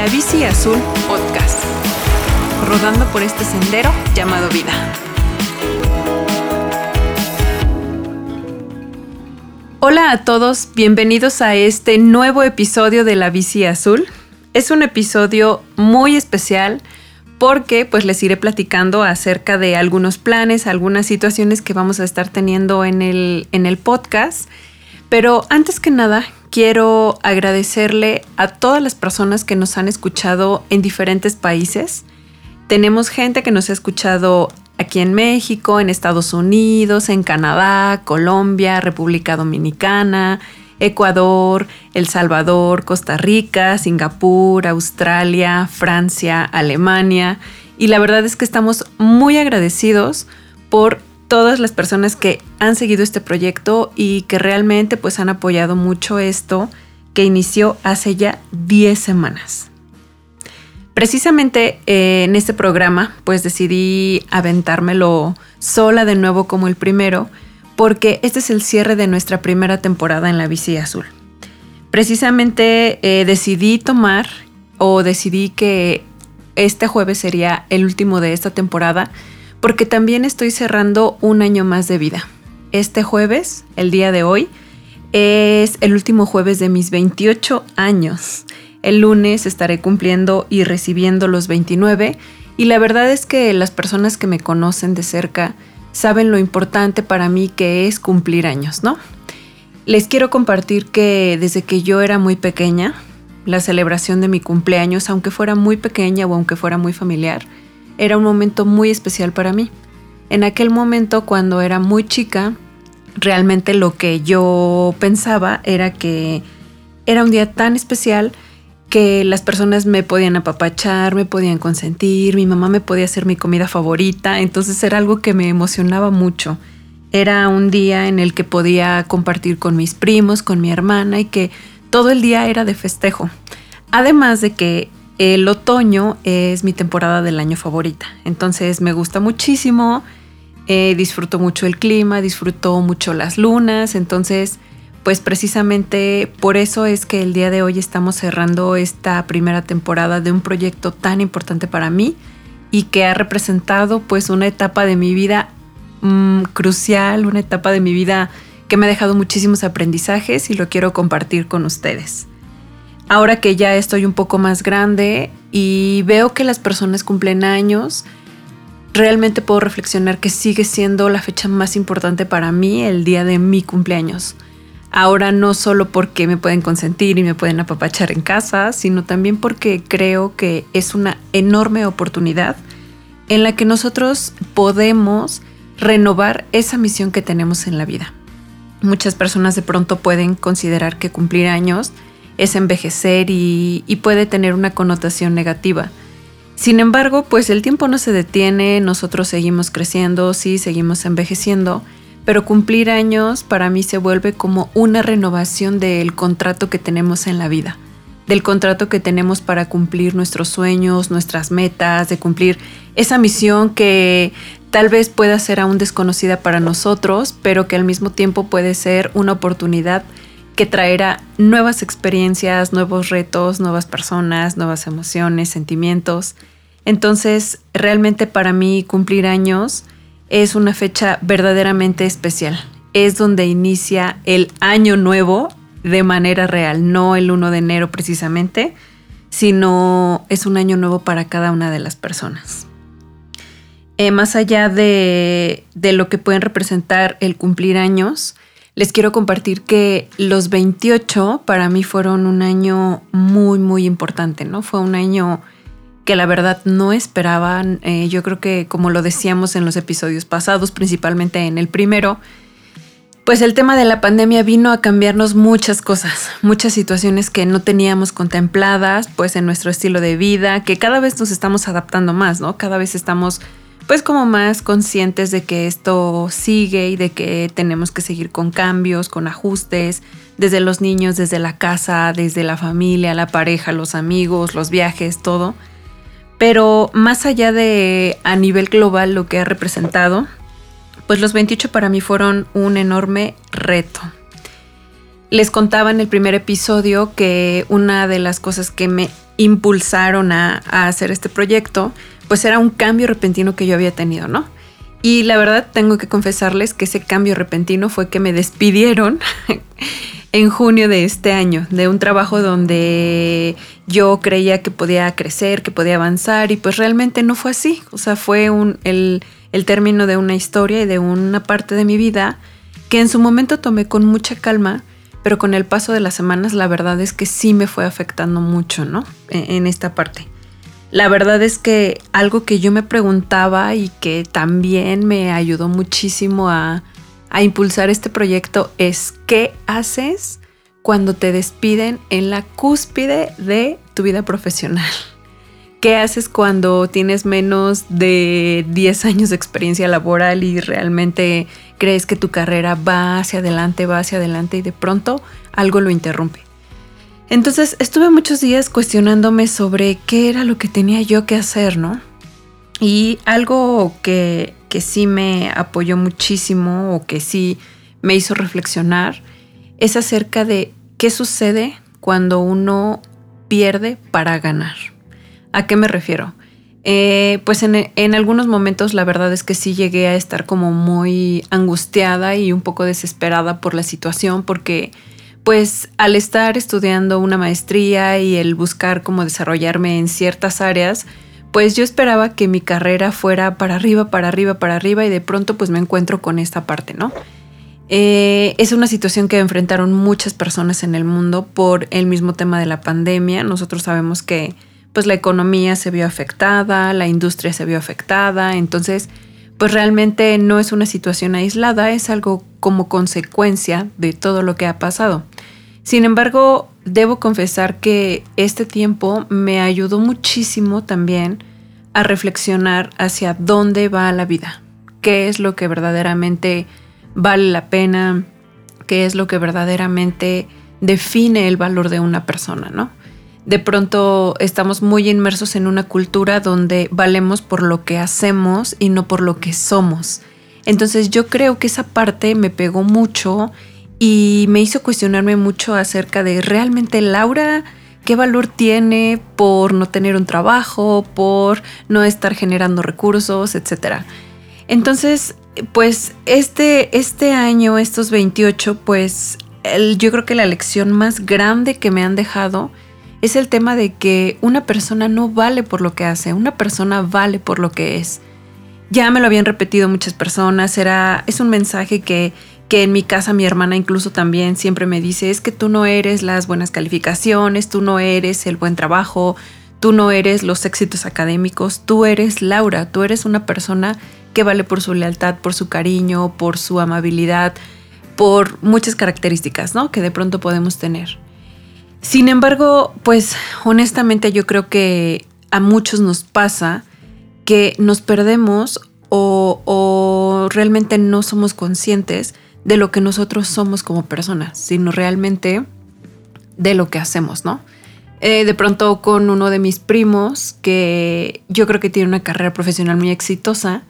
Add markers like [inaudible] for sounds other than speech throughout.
La Bici Azul Podcast, rodando por este sendero llamado vida. Hola a todos, bienvenidos a este nuevo episodio de La Bici Azul. Es un episodio muy especial porque pues les iré platicando acerca de algunos planes, algunas situaciones que vamos a estar teniendo en el, en el podcast. Pero antes que nada, quiero agradecerle a todas las personas que nos han escuchado en diferentes países. Tenemos gente que nos ha escuchado aquí en México, en Estados Unidos, en Canadá, Colombia, República Dominicana, Ecuador, El Salvador, Costa Rica, Singapur, Australia, Francia, Alemania. Y la verdad es que estamos muy agradecidos por todas las personas que han seguido este proyecto y que realmente pues han apoyado mucho esto que inició hace ya 10 semanas. Precisamente eh, en este programa pues decidí aventármelo sola de nuevo como el primero porque este es el cierre de nuestra primera temporada en la bici azul. Precisamente eh, decidí tomar o decidí que este jueves sería el último de esta temporada porque también estoy cerrando un año más de vida. Este jueves, el día de hoy, es el último jueves de mis 28 años. El lunes estaré cumpliendo y recibiendo los 29 y la verdad es que las personas que me conocen de cerca saben lo importante para mí que es cumplir años, ¿no? Les quiero compartir que desde que yo era muy pequeña, la celebración de mi cumpleaños, aunque fuera muy pequeña o aunque fuera muy familiar, era un momento muy especial para mí. En aquel momento, cuando era muy chica, realmente lo que yo pensaba era que era un día tan especial que las personas me podían apapachar, me podían consentir, mi mamá me podía hacer mi comida favorita, entonces era algo que me emocionaba mucho. Era un día en el que podía compartir con mis primos, con mi hermana y que todo el día era de festejo. Además de que el otoño es mi temporada del año favorita, entonces me gusta muchísimo, eh, disfruto mucho el clima, disfruto mucho las lunas, entonces pues precisamente por eso es que el día de hoy estamos cerrando esta primera temporada de un proyecto tan importante para mí y que ha representado pues una etapa de mi vida mm, crucial, una etapa de mi vida que me ha dejado muchísimos aprendizajes y lo quiero compartir con ustedes. Ahora que ya estoy un poco más grande y veo que las personas cumplen años, realmente puedo reflexionar que sigue siendo la fecha más importante para mí el día de mi cumpleaños. Ahora no solo porque me pueden consentir y me pueden apapachar en casa, sino también porque creo que es una enorme oportunidad en la que nosotros podemos renovar esa misión que tenemos en la vida. Muchas personas de pronto pueden considerar que cumplir años es envejecer y, puede tener una connotación negativa. Sin embargo, pues el tiempo no se detiene, nosotros seguimos creciendo, sí, seguimos envejeciendo, pero cumplir años para mí se vuelve como una renovación del contrato que tenemos en la vida, del contrato que tenemos para cumplir nuestros sueños, nuestras metas, de cumplir esa misión que tal vez pueda ser aún desconocida para nosotros, pero que al mismo tiempo puede ser una oportunidad que traerá nuevas experiencias, nuevos retos, nuevas personas, nuevas emociones, sentimientos. Entonces, realmente para mí cumplir años es una fecha verdaderamente especial. Es donde inicia el año nuevo de manera real, no el 1 de enero precisamente, sino es un año nuevo para cada una de las personas. Eh, más allá de, de lo que pueden representar el cumplir años, les quiero compartir que los 28 para mí fueron un año muy, muy importante, ¿no? Fue un año que la verdad no esperaban. Eh, yo creo que como lo decíamos en los episodios pasados, principalmente en el primero, pues el tema de la pandemia vino a cambiarnos muchas cosas, muchas situaciones que no teníamos contempladas, pues en nuestro estilo de vida, que cada vez nos estamos adaptando más, ¿no? Cada vez estamos pues como más conscientes de que esto sigue y de que tenemos que seguir con cambios, con ajustes, desde los niños, desde la casa, desde la familia, la pareja, los amigos, los viajes, todo. Pero más allá de a nivel global lo que ha representado, pues los 28 para mí fueron un enorme reto. Les contaba en el primer episodio que una de las cosas que me impulsaron a, hacer este proyecto, pues era un cambio repentino que yo había tenido, ¿no? Y la verdad tengo que confesarles que ese cambio repentino fue que me despidieron [laughs] en junio de este año, de un trabajo donde yo creía que podía crecer, que podía avanzar y pues realmente no fue así. O sea, fue un, el, el término de una historia y de una parte de mi vida que en su momento tomé con mucha calma, pero con el paso de las semanas la verdad es que sí me fue afectando mucho, ¿no? En, esta parte. La verdad es que algo que yo me preguntaba y que también me ayudó muchísimo a impulsar este proyecto es qué haces cuando te despiden en la cúspide de tu vida profesional. ¿Qué haces cuando tienes menos de 10 años de experiencia laboral y realmente crees que tu carrera va hacia adelante, va hacia adelante y de pronto algo lo interrumpe? Entonces estuve muchos días cuestionándome sobre qué era lo que tenía yo que hacer, ¿no? Y algo que, que sí me apoyó muchísimo o que sí me hizo reflexionar es acerca de qué sucede cuando uno pierde para ganar. ¿A qué me refiero? Eh, pues en, algunos momentos la verdad es que sí llegué a estar como muy angustiada y un poco desesperada por la situación porque pues al estar estudiando una maestría y el buscar cómo desarrollarme en ciertas áreas, pues yo esperaba que mi carrera fuera para arriba, para arriba, para arriba y de pronto pues me encuentro con esta parte, ¿no? Eh, es una situación que enfrentaron muchas personas en el mundo por el mismo tema de la pandemia. Nosotros sabemos que pues la economía se vio afectada, la industria se vio afectada, entonces pues realmente no es una situación aislada, es algo como consecuencia de todo lo que ha pasado. Sin embargo, debo confesar que este tiempo me ayudó muchísimo también a reflexionar hacia dónde va la vida, qué es lo que verdaderamente vale la pena, qué es lo que verdaderamente define el valor de una persona, ¿no? De pronto estamos muy inmersos en una cultura donde valemos por lo que hacemos y no por lo que somos. Entonces yo creo que esa parte me pegó mucho y me hizo cuestionarme mucho acerca de realmente Laura, qué valor tiene por no tener un trabajo, por no estar generando recursos, etc. Entonces, pues este, este año, estos 28, pues yo creo que la lección más grande que me han dejado es el tema de que una persona no vale por lo que hace, una persona vale por lo que es. Ya me lo habían repetido muchas personas, era, es un mensaje que, que en mi casa mi hermana incluso también siempre me dice, es que tú no eres las buenas calificaciones, tú no eres el buen trabajo, tú no eres los éxitos académicos, tú eres Laura, tú eres una persona que vale por su lealtad, por su cariño, por su amabilidad, por muchas características, ¿no? Que de pronto podemos tener. Sin embargo, pues honestamente yo creo que a muchos nos pasa que nos perdemos o, realmente no somos conscientes de lo que nosotros somos como personas, sino realmente de lo que hacemos, ¿no? Eh, de pronto con uno de mis primos, que yo creo que tiene una carrera profesional muy exitosa,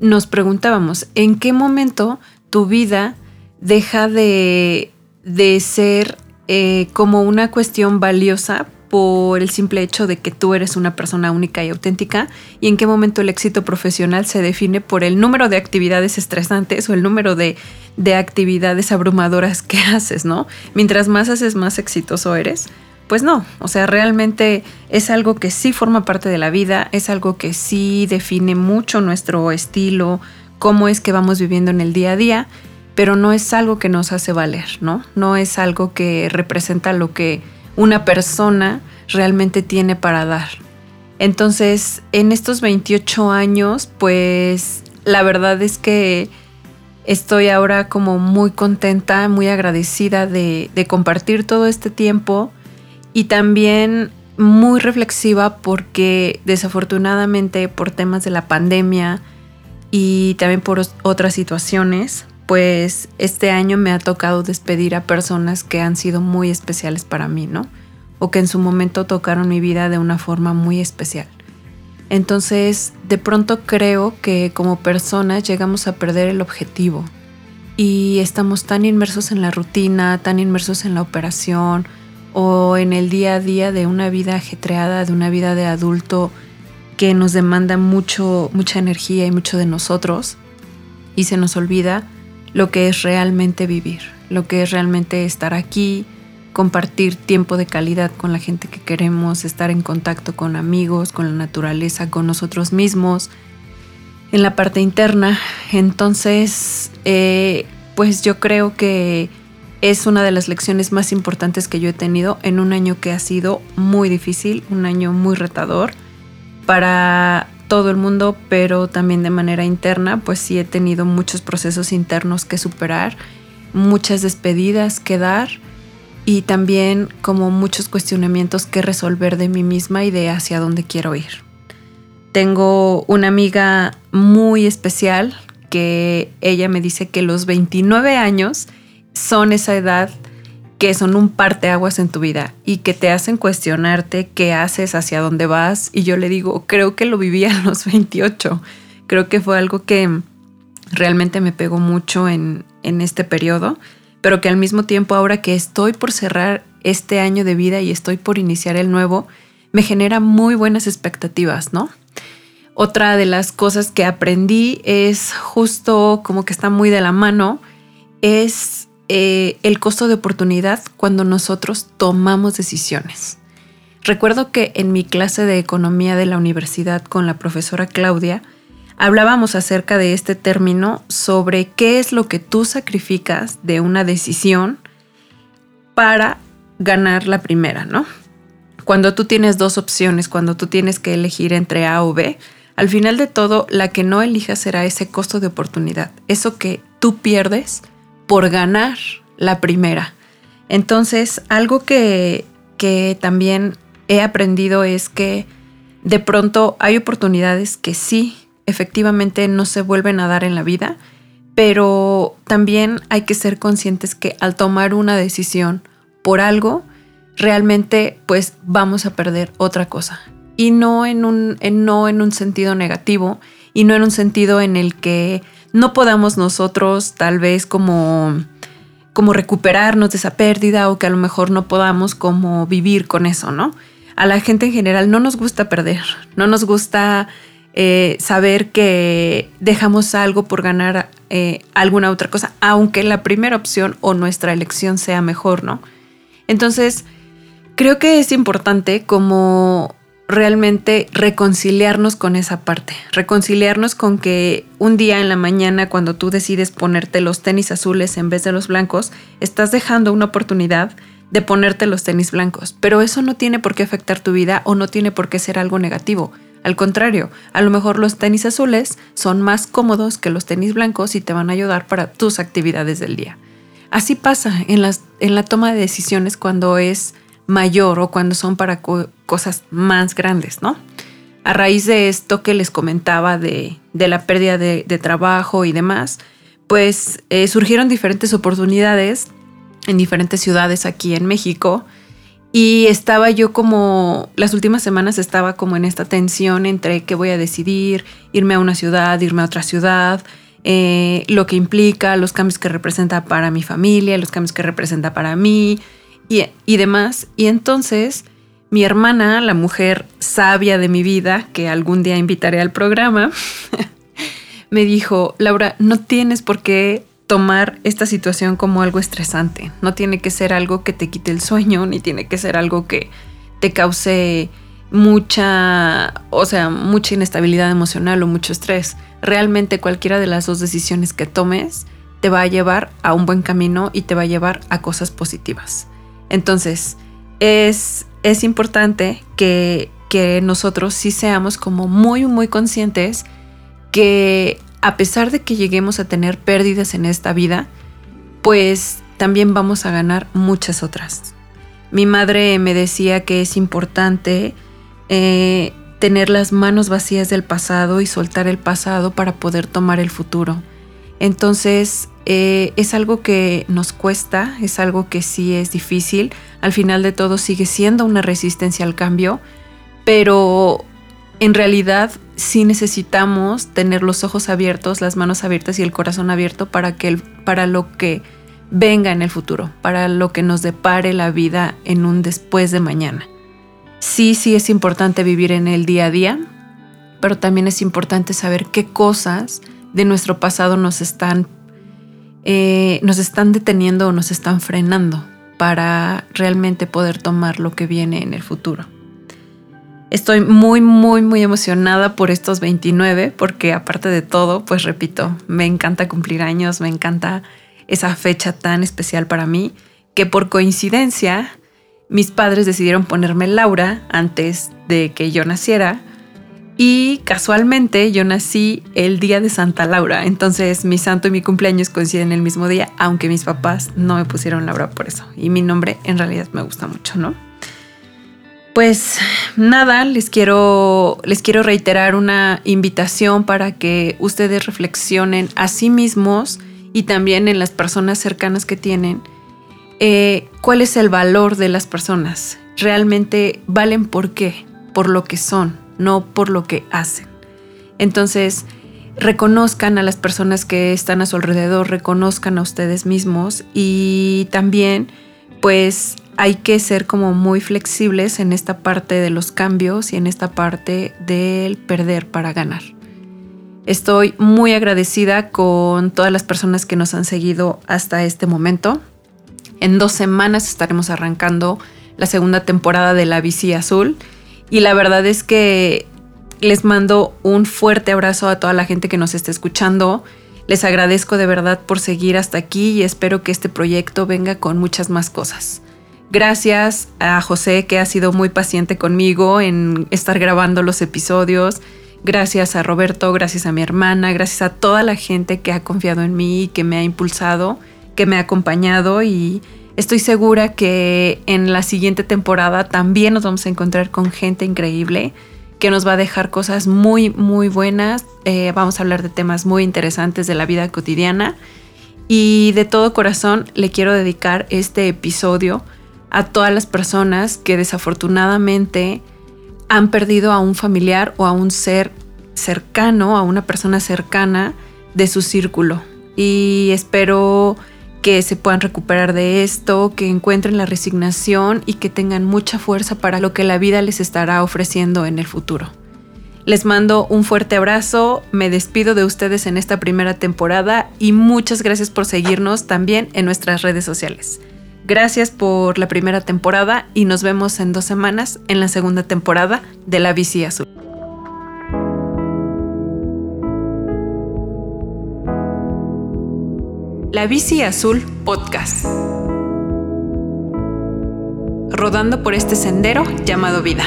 nos preguntábamos, ¿en qué momento tu vida deja de, de ser eh, como una cuestión valiosa por el simple hecho de que tú eres una persona única y auténtica y en qué momento el éxito profesional se define por el número de actividades estresantes o el número de, de actividades abrumadoras que [laughs] haces, ¿no? Mientras más haces, más exitoso eres. Pues no, o sea, realmente es algo que sí forma parte de la vida, es algo que sí define mucho nuestro estilo, cómo es que vamos viviendo en el día a día pero no es algo que nos hace valer, ¿no? No es algo que representa lo que una persona realmente tiene para dar. Entonces, en estos 28 años, pues la verdad es que estoy ahora como muy contenta, muy agradecida de, de compartir todo este tiempo y también muy reflexiva porque desafortunadamente por temas de la pandemia y también por otras situaciones, pues este año me ha tocado despedir a personas que han sido muy especiales para mí, ¿no? O que en su momento tocaron mi vida de una forma muy especial. Entonces, de pronto creo que como personas llegamos a perder el objetivo y estamos tan inmersos en la rutina, tan inmersos en la operación o en el día a día de una vida ajetreada, de una vida de adulto que nos demanda mucho, mucha energía y mucho de nosotros y se nos olvida lo que es realmente vivir, lo que es realmente estar aquí, compartir tiempo de calidad con la gente que queremos, estar en contacto con amigos, con la naturaleza, con nosotros mismos, en la parte interna. Entonces, eh, pues yo creo que es una de las lecciones más importantes que yo he tenido en un año que ha sido muy difícil, un año muy retador para todo el mundo, pero también de manera interna, pues sí he tenido muchos procesos internos que superar, muchas despedidas que dar y también como muchos cuestionamientos que resolver de mí misma y de hacia dónde quiero ir. Tengo una amiga muy especial que ella me dice que los 29 años son esa edad que son un parteaguas en tu vida y que te hacen cuestionarte qué haces, hacia dónde vas. Y yo le digo, creo que lo viví [laughs] a los 28. Creo que fue algo que realmente me pegó mucho en, en este periodo pero que al mismo tiempo ahora que estoy por cerrar este año de vida y estoy por iniciar el nuevo, me genera muy buenas expectativas, ¿no? Otra de las cosas que aprendí es justo como que está muy de la mano, es eh, el costo de oportunidad cuando nosotros tomamos decisiones. Recuerdo que en mi clase de economía de la universidad con la profesora Claudia, hablábamos acerca de este término sobre qué es lo que tú sacrificas de una decisión para ganar la primera, ¿no? Cuando tú tienes dos opciones, cuando tú tienes que elegir entre A o B, al final de todo, la que no elijas será ese costo de oportunidad, eso que tú pierdes por ganar la primera. Entonces, algo que, que también he aprendido es que de pronto hay oportunidades que sí efectivamente no se vuelven a dar en la vida, pero también hay que ser conscientes que al tomar una decisión por algo, realmente pues vamos a perder otra cosa. Y no en un, no en un sentido negativo y no en un sentido en el que no podamos nosotros tal vez como, como recuperarnos de esa pérdida o que a lo mejor no podamos como vivir con eso, ¿no? A la gente en general no nos gusta perder, no nos gusta eh, saber que dejamos algo por ganar eh, alguna otra cosa, aunque la primera opción o nuestra elección sea mejor, ¿no? Entonces, creo que es importante como realmente reconciliarnos con esa parte, reconciliarnos con que un día en la mañana cuando tú decides ponerte los tenis azules en vez de los blancos, estás dejando una oportunidad de ponerte los tenis blancos, pero eso no tiene por qué afectar tu vida o no tiene por qué ser algo negativo. Al contrario, a lo mejor los tenis azules son más cómodos que los tenis blancos y te van a ayudar para tus actividades del día. Así pasa en, las, en la toma de decisiones cuando es mayor o cuando son para cosas más grandes, ¿no? A raíz de esto que les comentaba de, la pérdida de, trabajo y demás, pues eh, surgieron diferentes oportunidades en diferentes ciudades aquí en México y estaba yo como, las últimas semanas estaba como en esta tensión entre qué voy a decidir, irme a una ciudad, irme a otra ciudad, eh, lo que implica, los cambios que representa para mi familia, los cambios que representa para mí y, demás. Y entonces mi hermana, la mujer sabia de mi vida, que algún día invitaré al programa, [laughs] me dijo, Laura, no tienes por qué tomar esta situación como algo estresante. No tiene que ser algo que te quite el sueño, ni tiene que ser algo que te cause mucha, o sea, mucha inestabilidad emocional o mucho estrés. Realmente cualquiera de las dos decisiones que tomes te va a llevar a un buen camino y te va a llevar a cosas positivas. Entonces, es, es importante que, que nosotros sí seamos como muy, muy conscientes que a pesar de que lleguemos a tener pérdidas en esta vida, pues también vamos a ganar muchas otras. Mi madre me decía que es importante eh, tener las manos vacías del pasado y soltar el pasado para poder tomar el futuro. Entonces eh, es algo que nos cuesta, es algo que sí es difícil. Al final de todo sigue siendo una resistencia al cambio, pero en realidad sí necesitamos tener los ojos abiertos, las manos abiertas y el corazón abierto para, que para lo que venga en el futuro, para lo que nos depare la vida en un después de mañana. Sí, sí es importante vivir en el día a día, pero también es importante saber qué cosas de nuestro pasado nos están, eh, nos están deteniendo o nos están frenando para realmente poder tomar lo que viene en el futuro. Estoy muy, muy, muy emocionada por estos 29 porque aparte de todo, pues repito, me encanta cumplir años, me encanta esa fecha tan especial para mí, que por coincidencia mis padres decidieron ponerme Laura antes de que yo naciera y casualmente yo nací el día de Santa Laura, entonces mi santo y mi cumpleaños coinciden el mismo día, aunque mis papás no me pusieron Laura por eso. Y mi nombre en realidad me gusta mucho, ¿no? Pues nada, les quiero, les quiero reiterar una invitación para que ustedes reflexionen a sí mismos y también en las personas cercanas que tienen eh, cuál es el valor de las personas. Realmente valen por qué, por lo que son, no por lo que hacen. Entonces, reconozcan a las personas que están a su alrededor, reconozcan a ustedes mismos y también pues hay que ser como muy flexibles en esta parte de los cambios y en esta parte del perder para ganar. Estoy muy agradecida con todas las personas que nos han seguido hasta este momento. En dos semanas estaremos arrancando la segunda temporada de La Bici Azul y la verdad es que les mando un fuerte abrazo a toda la gente que nos está escuchando. Les agradezco de verdad por seguir hasta aquí y espero que este proyecto venga con muchas más cosas. Gracias a José que ha sido muy paciente conmigo en estar grabando los episodios. Gracias a Roberto, gracias a mi hermana, gracias a toda la gente que ha confiado en mí, que me ha impulsado, que me ha acompañado y Estoy segura que en la siguiente temporada también nos vamos a encontrar con gente increíble que nos va a dejar cosas muy, muy buenas. Eh, vamos a hablar de temas muy interesantes de la vida cotidiana. Y de todo corazón le quiero dedicar este episodio a todas las personas que desafortunadamente han perdido a un familiar o a un ser cercano, a una persona cercana de su círculo. Y espero que se puedan recuperar de esto, que encuentren la resignación y que tengan mucha fuerza para lo que la vida les estará ofreciendo en el futuro. Les mando un fuerte abrazo, me despido de ustedes en esta primera temporada y muchas gracias por seguirnos también en nuestras redes sociales. Gracias por la primera temporada y nos vemos en dos semanas en la segunda temporada de La Bici Azul. La Bici Azul Podcast. Rodando por este sendero llamado vida.